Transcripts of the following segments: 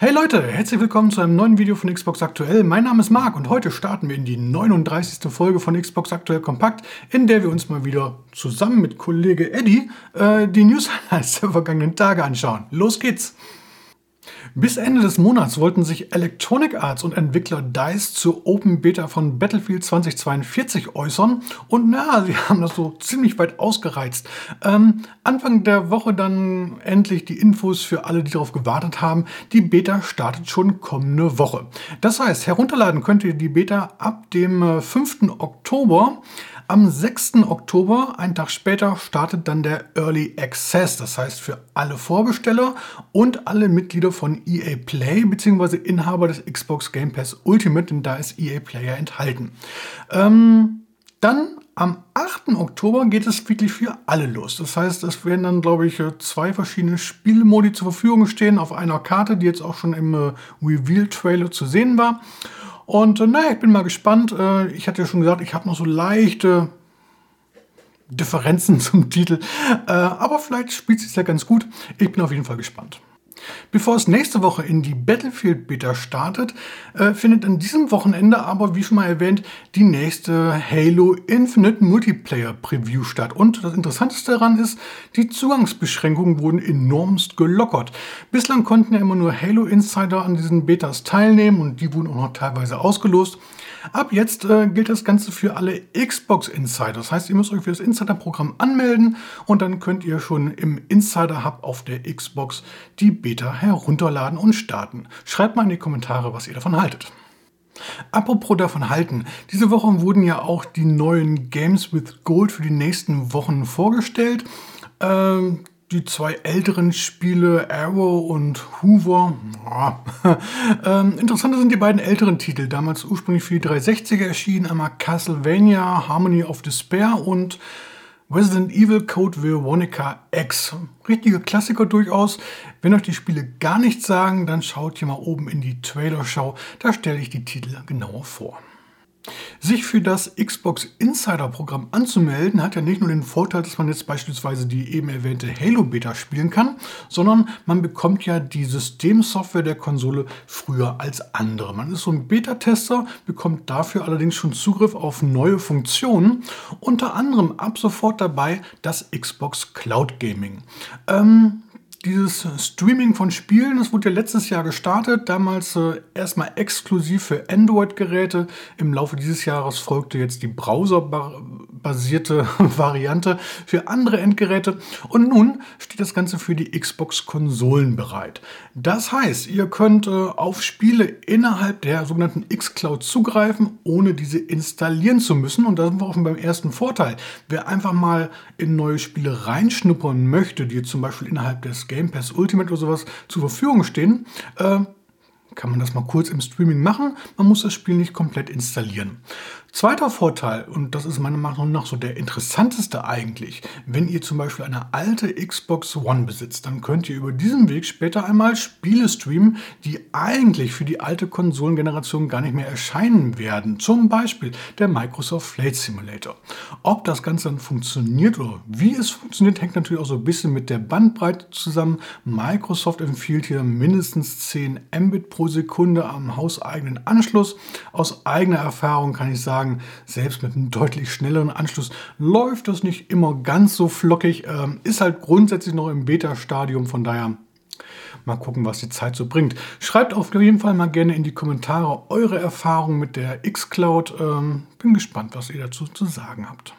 Hey Leute, herzlich willkommen zu einem neuen Video von Xbox Aktuell. Mein Name ist Marc und heute starten wir in die 39. Folge von Xbox Aktuell Kompakt, in der wir uns mal wieder zusammen mit Kollege Eddie äh, die News der vergangenen Tage anschauen. Los geht's! Bis Ende des Monats wollten sich Electronic Arts und Entwickler DICE zur Open Beta von Battlefield 2042 äußern und na, sie haben das so ziemlich weit ausgereizt. Ähm, Anfang der Woche dann endlich die Infos für alle, die darauf gewartet haben. Die Beta startet schon kommende Woche. Das heißt, herunterladen könnt ihr die Beta ab dem 5. Äh, Oktober. Am 6. Oktober, einen Tag später, startet dann der Early Access. Das heißt für alle Vorbesteller und alle Mitglieder von EA Play bzw. Inhaber des Xbox Game Pass Ultimate, denn da ist EA Player enthalten. Ähm, dann am 8. Oktober geht es wirklich für alle los. Das heißt, es werden dann, glaube ich, zwei verschiedene Spielmodi zur Verfügung stehen auf einer Karte, die jetzt auch schon im äh, Reveal-Trailer zu sehen war. Und äh, naja, ich bin mal gespannt. Äh, ich hatte ja schon gesagt, ich habe noch so leichte Differenzen zum Titel. Äh, aber vielleicht spielt es ja ganz gut. Ich bin auf jeden Fall gespannt. Bevor es nächste Woche in die Battlefield Beta startet, äh, findet an diesem Wochenende aber, wie schon mal erwähnt, die nächste Halo Infinite Multiplayer Preview statt. Und das Interessanteste daran ist, die Zugangsbeschränkungen wurden enormst gelockert. Bislang konnten ja immer nur Halo Insider an diesen Betas teilnehmen und die wurden auch noch teilweise ausgelost. Ab jetzt äh, gilt das Ganze für alle Xbox Insider. Das heißt, ihr müsst euch für das Insider-Programm anmelden und dann könnt ihr schon im Insider-Hub auf der Xbox die Beta herunterladen und starten. Schreibt mal in die Kommentare, was ihr davon haltet. Apropos davon halten, diese Woche wurden ja auch die neuen Games with Gold für die nächsten Wochen vorgestellt. Ähm, die zwei älteren Spiele, Arrow und Hoover. Ähm, interessanter sind die beiden älteren Titel, damals ursprünglich für die 360er erschienen, einmal Castlevania, Harmony of Despair und Resident Evil Code Veronica X. Richtige Klassiker durchaus. Wenn euch die Spiele gar nichts sagen, dann schaut hier mal oben in die Trailer-Show. Da stelle ich die Titel genauer vor. Sich für das Xbox Insider Programm anzumelden hat ja nicht nur den Vorteil, dass man jetzt beispielsweise die eben erwähnte Halo Beta spielen kann, sondern man bekommt ja die Systemsoftware der Konsole früher als andere. Man ist so ein Beta-Tester, bekommt dafür allerdings schon Zugriff auf neue Funktionen, unter anderem ab sofort dabei das Xbox Cloud Gaming. Ähm, dieses Streaming von Spielen, das wurde ja letztes Jahr gestartet, damals äh, erstmal exklusiv für Android-Geräte. Im Laufe dieses Jahres folgte jetzt die browserbasierte Variante für andere Endgeräte und nun steht das Ganze für die Xbox-Konsolen bereit. Das heißt, ihr könnt äh, auf Spiele innerhalb der sogenannten X-Cloud zugreifen, ohne diese installieren zu müssen und da sind wir auch schon beim ersten Vorteil. Wer einfach mal in neue Spiele reinschnuppern möchte, die zum Beispiel innerhalb des Game Pass Ultimate oder sowas zur Verfügung stehen, äh, kann man das mal kurz im Streaming machen. Man muss das Spiel nicht komplett installieren. Zweiter Vorteil, und das ist meiner Meinung nach so der interessanteste eigentlich, wenn ihr zum Beispiel eine alte Xbox One besitzt, dann könnt ihr über diesen Weg später einmal Spiele streamen, die eigentlich für die alte Konsolengeneration gar nicht mehr erscheinen werden. Zum Beispiel der Microsoft Flight Simulator. Ob das Ganze dann funktioniert oder wie es funktioniert, hängt natürlich auch so ein bisschen mit der Bandbreite zusammen. Microsoft empfiehlt hier mindestens 10 Mbit pro Sekunde am hauseigenen Anschluss. Aus eigener Erfahrung kann ich sagen, sagen, selbst mit einem deutlich schnelleren Anschluss läuft das nicht immer ganz so flockig. Ähm, ist halt grundsätzlich noch im Beta-Stadium, von daher mal gucken, was die Zeit so bringt. Schreibt auf jeden Fall mal gerne in die Kommentare eure Erfahrungen mit der X-Cloud. Ähm, bin gespannt, was ihr dazu zu sagen habt.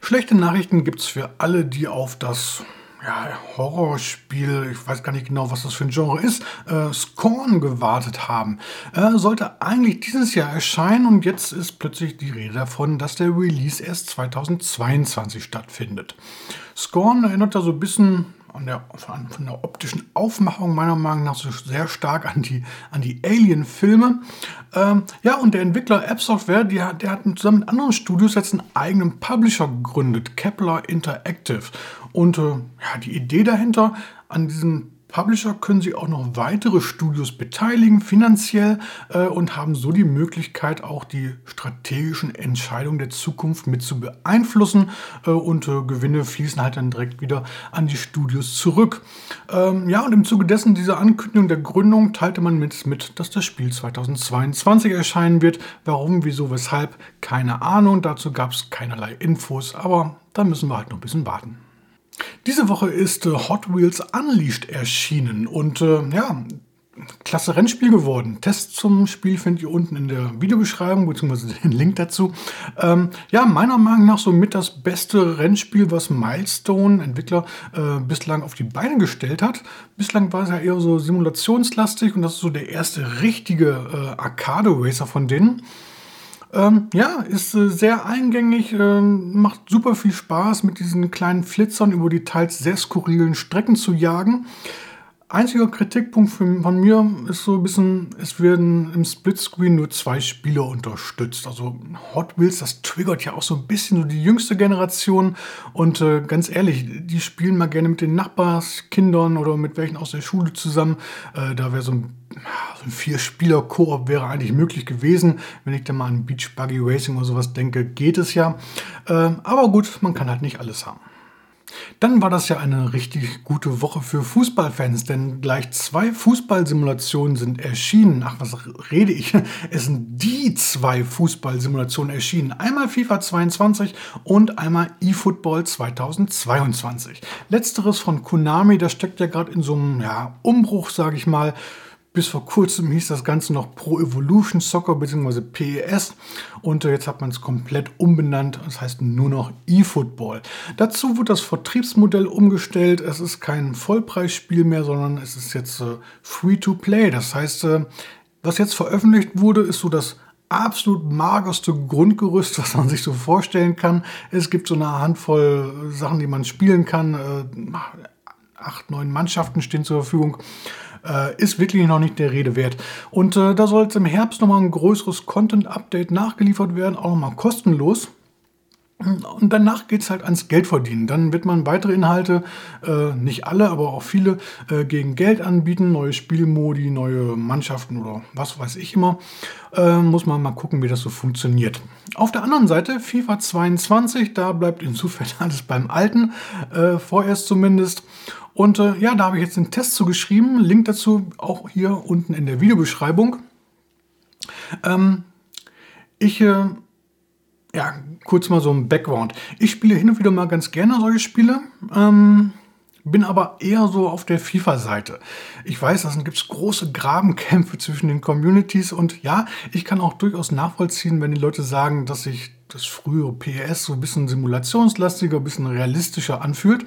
Schlechte Nachrichten gibt es für alle, die auf das ja, Horrorspiel, ich weiß gar nicht genau, was das für ein Genre ist, äh, Scorn gewartet haben. Äh, sollte eigentlich dieses Jahr erscheinen und jetzt ist plötzlich die Rede davon, dass der Release erst 2022 stattfindet. Scorn erinnert da so ein bisschen an der, von der optischen Aufmachung meiner Meinung nach so sehr stark an die, an die Alien-Filme. Ähm, ja, und der Entwickler App Software, die der hat zusammen mit anderen Studios jetzt einen eigenen Publisher gegründet, Kepler Interactive. Und äh, ja, die Idee dahinter, an diesem Publisher können sich auch noch weitere Studios beteiligen, finanziell, äh, und haben so die Möglichkeit, auch die strategischen Entscheidungen der Zukunft mit zu beeinflussen. Äh, und äh, Gewinne fließen halt dann direkt wieder an die Studios zurück. Ähm, ja, und im Zuge dessen, dieser Ankündigung der Gründung, teilte man mit, mit, dass das Spiel 2022 erscheinen wird. Warum, wieso, weshalb, keine Ahnung. Dazu gab es keinerlei Infos, aber da müssen wir halt noch ein bisschen warten. Diese Woche ist äh, Hot Wheels Unleashed erschienen und äh, ja, klasse Rennspiel geworden. Test zum Spiel findet ihr unten in der Videobeschreibung, beziehungsweise den Link dazu. Ähm, ja, meiner Meinung nach somit das beste Rennspiel, was Milestone, Entwickler, äh, bislang auf die Beine gestellt hat. Bislang war es ja eher so simulationslastig und das ist so der erste richtige äh, Arcade-Racer von denen. Ähm, ja, ist äh, sehr eingängig, äh, macht super viel Spaß, mit diesen kleinen Flitzern über die teils sehr skurrilen Strecken zu jagen. Einziger Kritikpunkt von mir ist so ein bisschen, es werden im Splitscreen nur zwei Spieler unterstützt. Also Hot Wheels, das triggert ja auch so ein bisschen so die jüngste Generation. Und äh, ganz ehrlich, die spielen mal gerne mit den Nachbarskindern oder mit welchen aus der Schule zusammen. Äh, da wäre so ein, so ein Vier-Spieler-Koop wäre eigentlich möglich gewesen. Wenn ich da mal an Beach Buggy Racing oder sowas denke, geht es ja. Äh, aber gut, man kann halt nicht alles haben. Dann war das ja eine richtig gute Woche für Fußballfans, denn gleich zwei Fußballsimulationen sind erschienen. Ach, was rede ich? Es sind die zwei Fußballsimulationen erschienen. Einmal FIFA 22 und einmal eFootball 2022. Letzteres von Konami, das steckt ja gerade in so einem ja, Umbruch, sage ich mal. Bis vor kurzem hieß das Ganze noch Pro Evolution Soccer bzw. PES und äh, jetzt hat man es komplett umbenannt. Das heißt nur noch eFootball. Dazu wird das Vertriebsmodell umgestellt. Es ist kein Vollpreisspiel mehr, sondern es ist jetzt äh, Free-to-Play. Das heißt, äh, was jetzt veröffentlicht wurde, ist so das absolut magerste Grundgerüst, was man sich so vorstellen kann. Es gibt so eine Handvoll Sachen, die man spielen kann. Äh, acht, neun Mannschaften stehen zur Verfügung äh, ist wirklich noch nicht der Rede wert. Und äh, da soll jetzt im Herbst nochmal ein größeres Content-Update nachgeliefert werden, auch nochmal kostenlos. Und danach geht es halt ans Geldverdienen. Dann wird man weitere Inhalte, äh, nicht alle, aber auch viele, äh, gegen Geld anbieten. Neue Spielmodi, neue Mannschaften oder was weiß ich immer. Äh, muss man mal gucken, wie das so funktioniert. Auf der anderen Seite, FIFA 22, da bleibt insofern alles beim Alten, äh, vorerst zumindest. Und äh, ja, da habe ich jetzt einen Test zu geschrieben. Link dazu auch hier unten in der Videobeschreibung. Ähm, ich, äh, ja, kurz mal so ein Background. Ich spiele hin und wieder mal ganz gerne solche Spiele. Ähm, bin aber eher so auf der FIFA-Seite. Ich weiß, da gibt es große Grabenkämpfe zwischen den Communities und ja, ich kann auch durchaus nachvollziehen, wenn die Leute sagen, dass sich das frühere PS so ein bisschen simulationslastiger, ein bisschen realistischer anfühlt.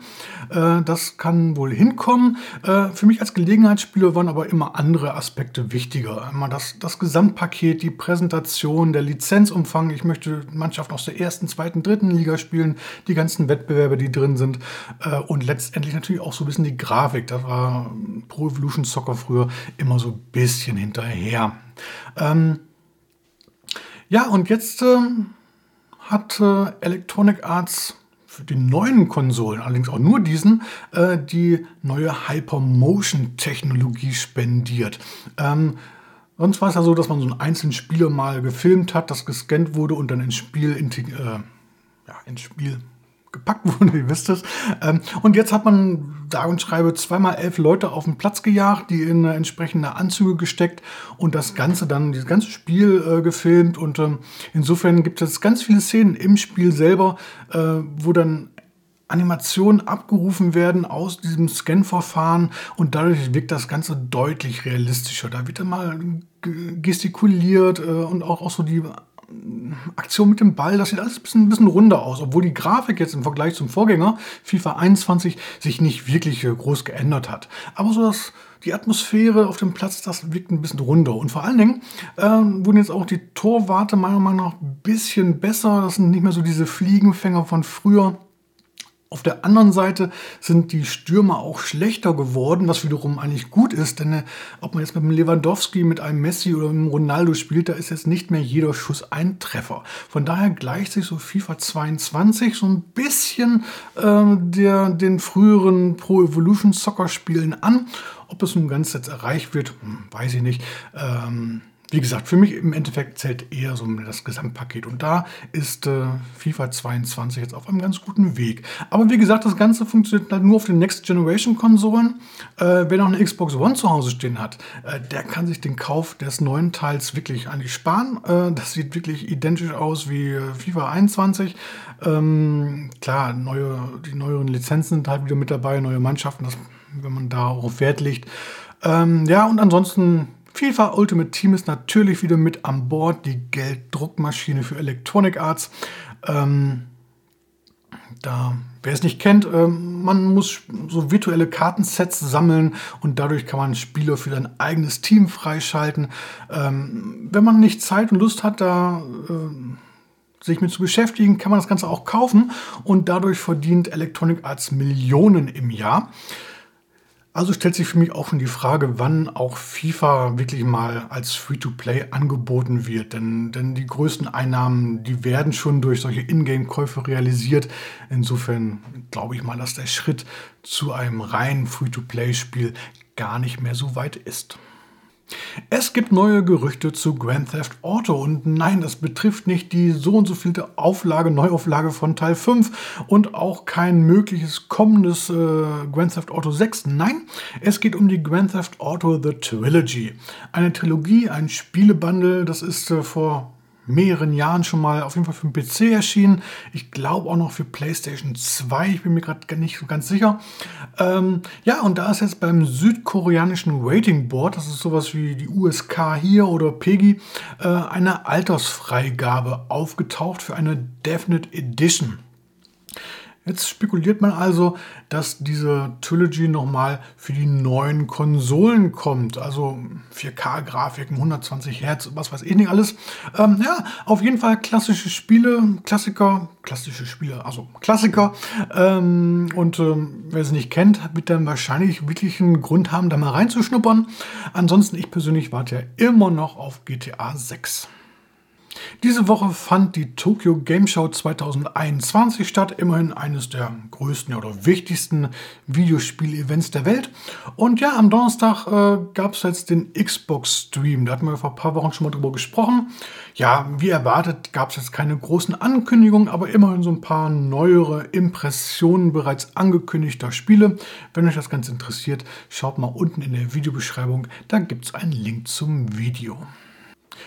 Äh, das kann wohl hinkommen. Äh, für mich als Gelegenheitsspieler waren aber immer andere Aspekte wichtiger. Immer das, das Gesamtpaket, die Präsentation, der Lizenzumfang. Ich möchte Mannschaften aus der ersten, zweiten, dritten Liga spielen, die ganzen Wettbewerbe, die drin sind. Äh, und letztendlich natürlich auch so ein bisschen die Grafik. Das war Pro Evolution Soccer früher immer so ein bisschen hinterher. Ähm, ja, und jetzt ähm, hat äh, Electronic Arts für die neuen Konsolen, allerdings auch nur diesen, äh, die neue Hypermotion-Technologie spendiert. Ähm, sonst war es ja so, dass man so einen einzelnen Spieler mal gefilmt hat, das gescannt wurde und dann ins Spiel, äh, ja, ins Spiel gepackt wurde, ihr wisst es. Ähm, und jetzt hat man, da und schreibe, zweimal elf Leute auf den Platz gejagt, die in entsprechende Anzüge gesteckt und das Ganze dann, dieses ganze Spiel äh, gefilmt. Und ähm, insofern gibt es ganz viele Szenen im Spiel selber, äh, wo dann Animationen abgerufen werden aus diesem Scan-Verfahren und dadurch wirkt das Ganze deutlich realistischer. Da wird dann mal gestikuliert äh, und auch, auch so die Aktion mit dem Ball, das sieht alles ein bisschen, ein bisschen runder aus, obwohl die Grafik jetzt im Vergleich zum Vorgänger FIFA 21 sich nicht wirklich äh, groß geändert hat. Aber so das, die Atmosphäre auf dem Platz, das wirkt ein bisschen runder. Und vor allen Dingen ähm, wurden jetzt auch die Torwarte meiner Meinung nach ein bisschen besser. Das sind nicht mehr so diese Fliegenfänger von früher. Auf der anderen Seite sind die Stürmer auch schlechter geworden, was wiederum eigentlich gut ist, denn äh, ob man jetzt mit einem Lewandowski, mit einem Messi oder einem Ronaldo spielt, da ist jetzt nicht mehr jeder Schuss ein Treffer. Von daher gleicht sich so FIFA 22 so ein bisschen äh, der, den früheren Pro Evolution Soccer Spielen an. Ob das nun ganz jetzt erreicht wird, hm, weiß ich nicht. Ähm, wie gesagt, für mich im Endeffekt zählt eher so das Gesamtpaket. Und da ist äh, FIFA 22 jetzt auf einem ganz guten Weg. Aber wie gesagt, das Ganze funktioniert halt nur auf den Next Generation Konsolen. Äh, wer noch eine Xbox One zu Hause stehen hat, äh, der kann sich den Kauf des neuen Teils wirklich eigentlich sparen. Äh, das sieht wirklich identisch aus wie äh, FIFA 21. Ähm, klar, neue, die neueren Lizenzen sind halt wieder mit dabei, neue Mannschaften, das, wenn man darauf Wert legt. Ähm, ja, und ansonsten FIFA Ultimate Team ist natürlich wieder mit an Bord, die Gelddruckmaschine für Electronic Arts. Ähm, da, wer es nicht kennt, ähm, man muss so virtuelle Kartensets sammeln und dadurch kann man Spieler für sein eigenes Team freischalten. Ähm, wenn man nicht Zeit und Lust hat, da äh, sich mit zu beschäftigen, kann man das Ganze auch kaufen und dadurch verdient Electronic Arts Millionen im Jahr. Also stellt sich für mich auch schon die Frage, wann auch FIFA wirklich mal als Free-to-Play angeboten wird. Denn, denn die größten Einnahmen, die werden schon durch solche Ingame-Käufe realisiert. Insofern glaube ich mal, dass der Schritt zu einem reinen Free-to-Play-Spiel gar nicht mehr so weit ist. Es gibt neue Gerüchte zu Grand Theft Auto und nein, das betrifft nicht die so und so vielte Auflage, Neuauflage von Teil 5 und auch kein mögliches kommendes äh, Grand Theft Auto 6. Nein, es geht um die Grand Theft Auto The Trilogy. Eine Trilogie, ein Spielebundle, das ist äh, vor mehreren Jahren schon mal auf jeden Fall für den PC erschienen. Ich glaube auch noch für PlayStation 2. Ich bin mir gerade nicht so ganz sicher. Ähm, ja, und da ist jetzt beim südkoreanischen Rating Board, das ist sowas wie die USK hier oder PEGI, äh, eine Altersfreigabe aufgetaucht für eine Definite Edition. Jetzt spekuliert man also, dass diese Trilogy nochmal für die neuen Konsolen kommt. Also 4K-Grafiken, 120 Hertz, was weiß ich nicht alles. Ähm, ja, auf jeden Fall klassische Spiele, Klassiker, klassische Spiele, also Klassiker. Ähm, und ähm, wer sie nicht kennt, wird dann wahrscheinlich wirklich einen Grund haben, da mal reinzuschnuppern. Ansonsten, ich persönlich warte ja immer noch auf GTA 6. Diese Woche fand die Tokyo Game Show 2021 statt, immerhin eines der größten oder wichtigsten Videospiel-Events der Welt. Und ja, am Donnerstag äh, gab es jetzt den Xbox-Stream. Da hatten wir vor ein paar Wochen schon mal drüber gesprochen. Ja, wie erwartet gab es jetzt keine großen Ankündigungen, aber immerhin so ein paar neuere Impressionen bereits angekündigter Spiele. Wenn euch das Ganze interessiert, schaut mal unten in der Videobeschreibung, da gibt es einen Link zum Video.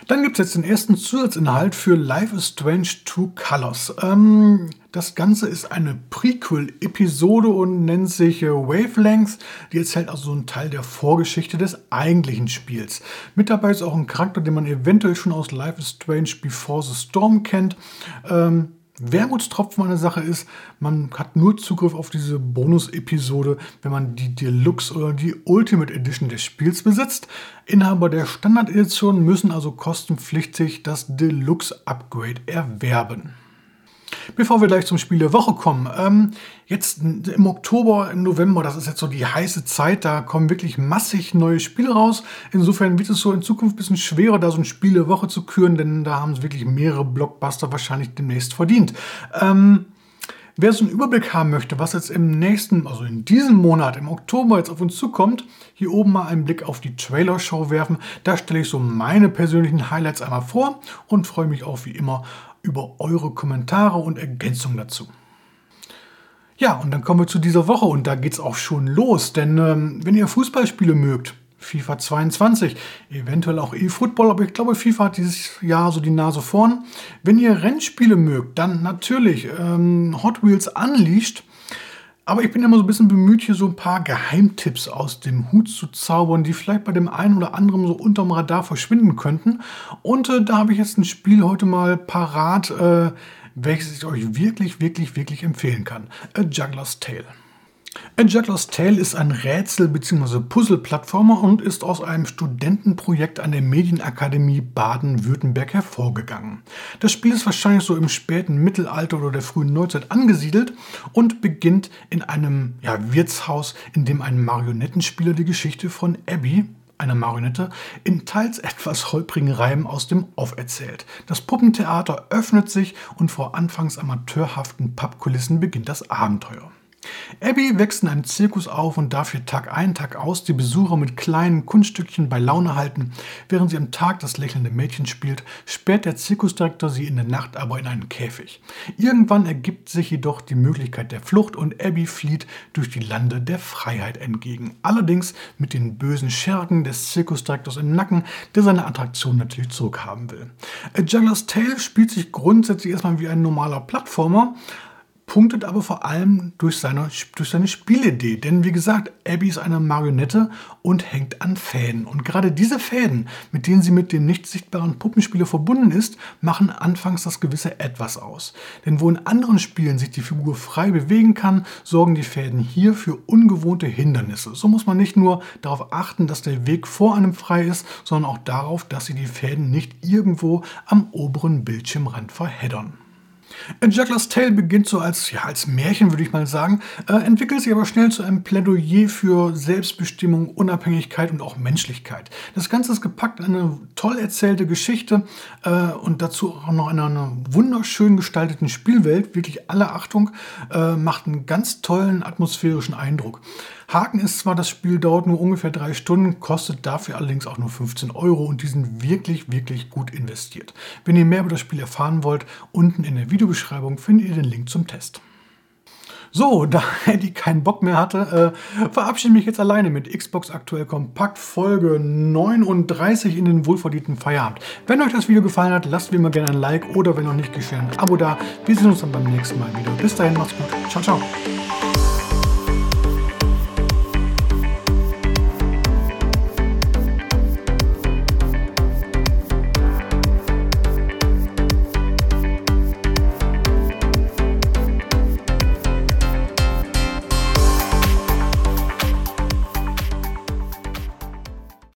Dann gibt es jetzt den ersten Zusatzinhalt für Life is Strange Two Colors. Ähm, das Ganze ist eine Prequel-Episode und nennt sich äh, Wavelength. Die erzählt also einen Teil der Vorgeschichte des eigentlichen Spiels. Mit dabei ist auch ein Charakter, den man eventuell schon aus Life is Strange Before the Storm kennt. Ähm, Wermutstropfen an der Sache ist, man hat nur Zugriff auf diese Bonus-Episode, wenn man die Deluxe oder die Ultimate Edition des Spiels besitzt. Inhaber der Standard-Edition müssen also kostenpflichtig das Deluxe-Upgrade erwerben. Bevor wir gleich zum Spiel der Woche kommen, ähm, jetzt im Oktober, im November, das ist jetzt so die heiße Zeit, da kommen wirklich massig neue Spiele raus. Insofern wird es so in Zukunft ein bisschen schwerer, da so ein Spiel der Woche zu küren, denn da haben sie wirklich mehrere Blockbuster wahrscheinlich demnächst verdient. Ähm, Wer so einen Überblick haben möchte, was jetzt im nächsten, also in diesem Monat, im Oktober jetzt auf uns zukommt, hier oben mal einen Blick auf die Trailer-Show werfen. Da stelle ich so meine persönlichen Highlights einmal vor und freue mich auch wie immer über eure Kommentare und Ergänzungen dazu. Ja, und dann kommen wir zu dieser Woche und da geht es auch schon los, denn ähm, wenn ihr Fußballspiele mögt, FIFA 22, eventuell auch eFootball, aber ich glaube, FIFA hat dieses Jahr so die Nase vorn. Wenn ihr Rennspiele mögt, dann natürlich ähm, Hot Wheels Unleashed. Aber ich bin immer so ein bisschen bemüht, hier so ein paar Geheimtipps aus dem Hut zu zaubern, die vielleicht bei dem einen oder anderen so unterm Radar verschwinden könnten. Und äh, da habe ich jetzt ein Spiel heute mal parat, äh, welches ich euch wirklich, wirklich, wirklich empfehlen kann. A Juggler's Tale. A Juggler's Tale ist ein Rätsel- bzw. Puzzle-Plattformer und ist aus einem Studentenprojekt an der Medienakademie Baden-Württemberg hervorgegangen. Das Spiel ist wahrscheinlich so im späten Mittelalter oder der frühen Neuzeit angesiedelt und beginnt in einem ja, Wirtshaus, in dem ein Marionettenspieler die Geschichte von Abby, einer Marionette, in teils etwas holprigen Reimen aus dem Off erzählt. Das Puppentheater öffnet sich und vor anfangs amateurhaften Pappkulissen beginnt das Abenteuer. Abby wächst in einem Zirkus auf und darf hier Tag ein, Tag aus die Besucher mit kleinen Kunststückchen bei Laune halten. Während sie am Tag das lächelnde Mädchen spielt, sperrt der Zirkusdirektor sie in der Nacht aber in einen Käfig. Irgendwann ergibt sich jedoch die Möglichkeit der Flucht und Abby flieht durch die Lande der Freiheit entgegen. Allerdings mit den bösen Schergen des Zirkusdirektors im Nacken, der seine Attraktion natürlich zurückhaben will. A Juggler's Tale spielt sich grundsätzlich erstmal wie ein normaler Plattformer, punktet aber vor allem durch seine, durch seine Spielidee. Denn wie gesagt, Abby ist eine Marionette und hängt an Fäden. Und gerade diese Fäden, mit denen sie mit dem nicht sichtbaren Puppenspieler verbunden ist, machen anfangs das gewisse Etwas aus. Denn wo in anderen Spielen sich die Figur frei bewegen kann, sorgen die Fäden hier für ungewohnte Hindernisse. So muss man nicht nur darauf achten, dass der Weg vor einem frei ist, sondern auch darauf, dass sie die Fäden nicht irgendwo am oberen Bildschirmrand verheddern. Juggler's Tale beginnt so als, ja, als Märchen, würde ich mal sagen, äh, entwickelt sich aber schnell zu einem Plädoyer für Selbstbestimmung, Unabhängigkeit und auch Menschlichkeit. Das Ganze ist gepackt in eine toll erzählte Geschichte äh, und dazu auch noch in einer wunderschön gestalteten Spielwelt. Wirklich alle Achtung, äh, macht einen ganz tollen atmosphärischen Eindruck. Haken ist zwar, das Spiel dauert nur ungefähr drei Stunden, kostet dafür allerdings auch nur 15 Euro und die sind wirklich, wirklich gut investiert. Wenn ihr mehr über das Spiel erfahren wollt, unten in der Videobeschreibung findet ihr den Link zum Test. So, da Eddie keinen Bock mehr hatte, äh, verabschiede mich jetzt alleine mit Xbox Aktuell Kompakt Folge 39 in den wohlverdienten Feierabend. Wenn euch das Video gefallen hat, lasst wie immer gerne ein Like oder wenn noch nicht geschehen, ein Abo da. Wir sehen uns dann beim nächsten Mal wieder. Bis dahin, macht's gut. Ciao, ciao.